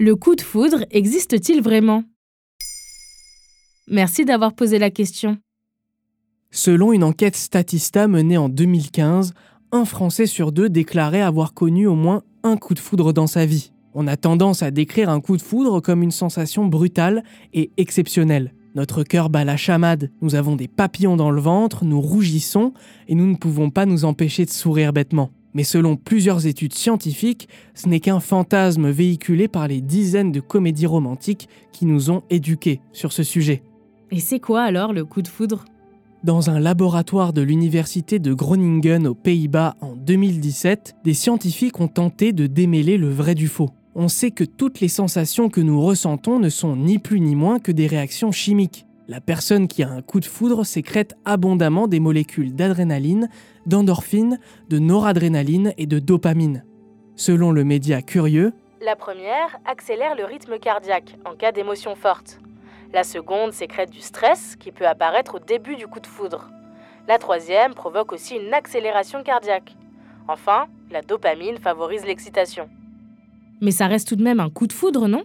Le coup de foudre existe-t-il vraiment? Merci d'avoir posé la question. Selon une enquête Statista menée en 2015, un Français sur deux déclarait avoir connu au moins un coup de foudre dans sa vie. On a tendance à décrire un coup de foudre comme une sensation brutale et exceptionnelle. Notre cœur bat la chamade, nous avons des papillons dans le ventre, nous rougissons et nous ne pouvons pas nous empêcher de sourire bêtement. Mais selon plusieurs études scientifiques, ce n'est qu'un fantasme véhiculé par les dizaines de comédies romantiques qui nous ont éduqués sur ce sujet. Et c'est quoi alors le coup de foudre? Dans un laboratoire de l'université de Groningen aux Pays-Bas en 2017, des scientifiques ont tenté de démêler le vrai du faux. On sait que toutes les sensations que nous ressentons ne sont ni plus ni moins que des réactions chimiques. La personne qui a un coup de foudre sécrète abondamment des molécules d'adrénaline, d'endorphine, de noradrénaline et de dopamine. Selon le média Curieux, La première accélère le rythme cardiaque en cas d'émotion forte. La seconde sécrète du stress qui peut apparaître au début du coup de foudre. La troisième provoque aussi une accélération cardiaque. Enfin, la dopamine favorise l'excitation. Mais ça reste tout de même un coup de foudre, non?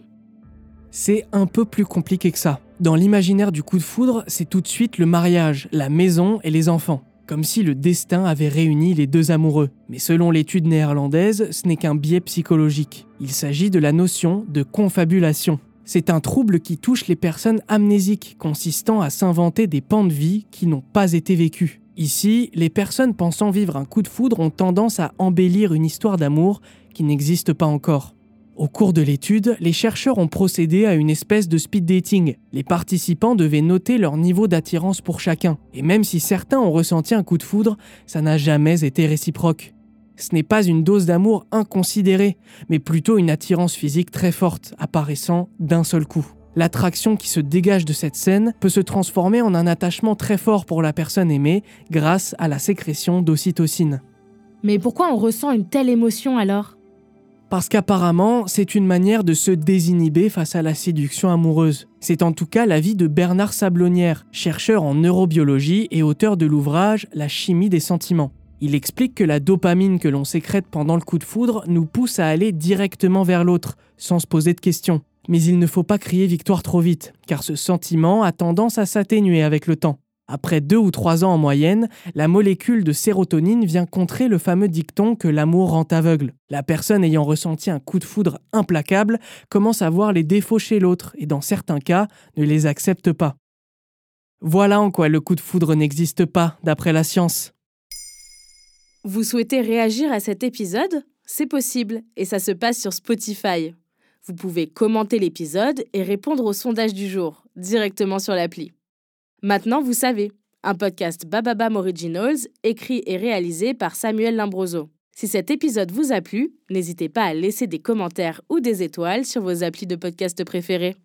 C'est un peu plus compliqué que ça. Dans l'imaginaire du coup de foudre, c'est tout de suite le mariage, la maison et les enfants. Comme si le destin avait réuni les deux amoureux. Mais selon l'étude néerlandaise, ce n'est qu'un biais psychologique. Il s'agit de la notion de confabulation. C'est un trouble qui touche les personnes amnésiques, consistant à s'inventer des pans de vie qui n'ont pas été vécus. Ici, les personnes pensant vivre un coup de foudre ont tendance à embellir une histoire d'amour qui n'existe pas encore. Au cours de l'étude, les chercheurs ont procédé à une espèce de speed dating. Les participants devaient noter leur niveau d'attirance pour chacun. Et même si certains ont ressenti un coup de foudre, ça n'a jamais été réciproque. Ce n'est pas une dose d'amour inconsidérée, mais plutôt une attirance physique très forte, apparaissant d'un seul coup. L'attraction qui se dégage de cette scène peut se transformer en un attachement très fort pour la personne aimée grâce à la sécrétion d'ocytocine. Mais pourquoi on ressent une telle émotion alors? Parce qu'apparemment, c'est une manière de se désinhiber face à la séduction amoureuse. C'est en tout cas l'avis de Bernard Sablonnière, chercheur en neurobiologie et auteur de l'ouvrage La chimie des sentiments. Il explique que la dopamine que l'on sécrète pendant le coup de foudre nous pousse à aller directement vers l'autre, sans se poser de questions. Mais il ne faut pas crier victoire trop vite, car ce sentiment a tendance à s'atténuer avec le temps. Après deux ou trois ans en moyenne, la molécule de sérotonine vient contrer le fameux dicton que l'amour rend aveugle. La personne ayant ressenti un coup de foudre implacable commence à voir les défauts chez l'autre et dans certains cas ne les accepte pas. Voilà en quoi le coup de foudre n'existe pas, d'après la science. Vous souhaitez réagir à cet épisode? C'est possible et ça se passe sur Spotify. Vous pouvez commenter l'épisode et répondre au sondage du jour directement sur l'appli. Maintenant, vous savez, un podcast Bababam Originals écrit et réalisé par Samuel Limbroso. Si cet épisode vous a plu, n'hésitez pas à laisser des commentaires ou des étoiles sur vos applis de podcast préférés.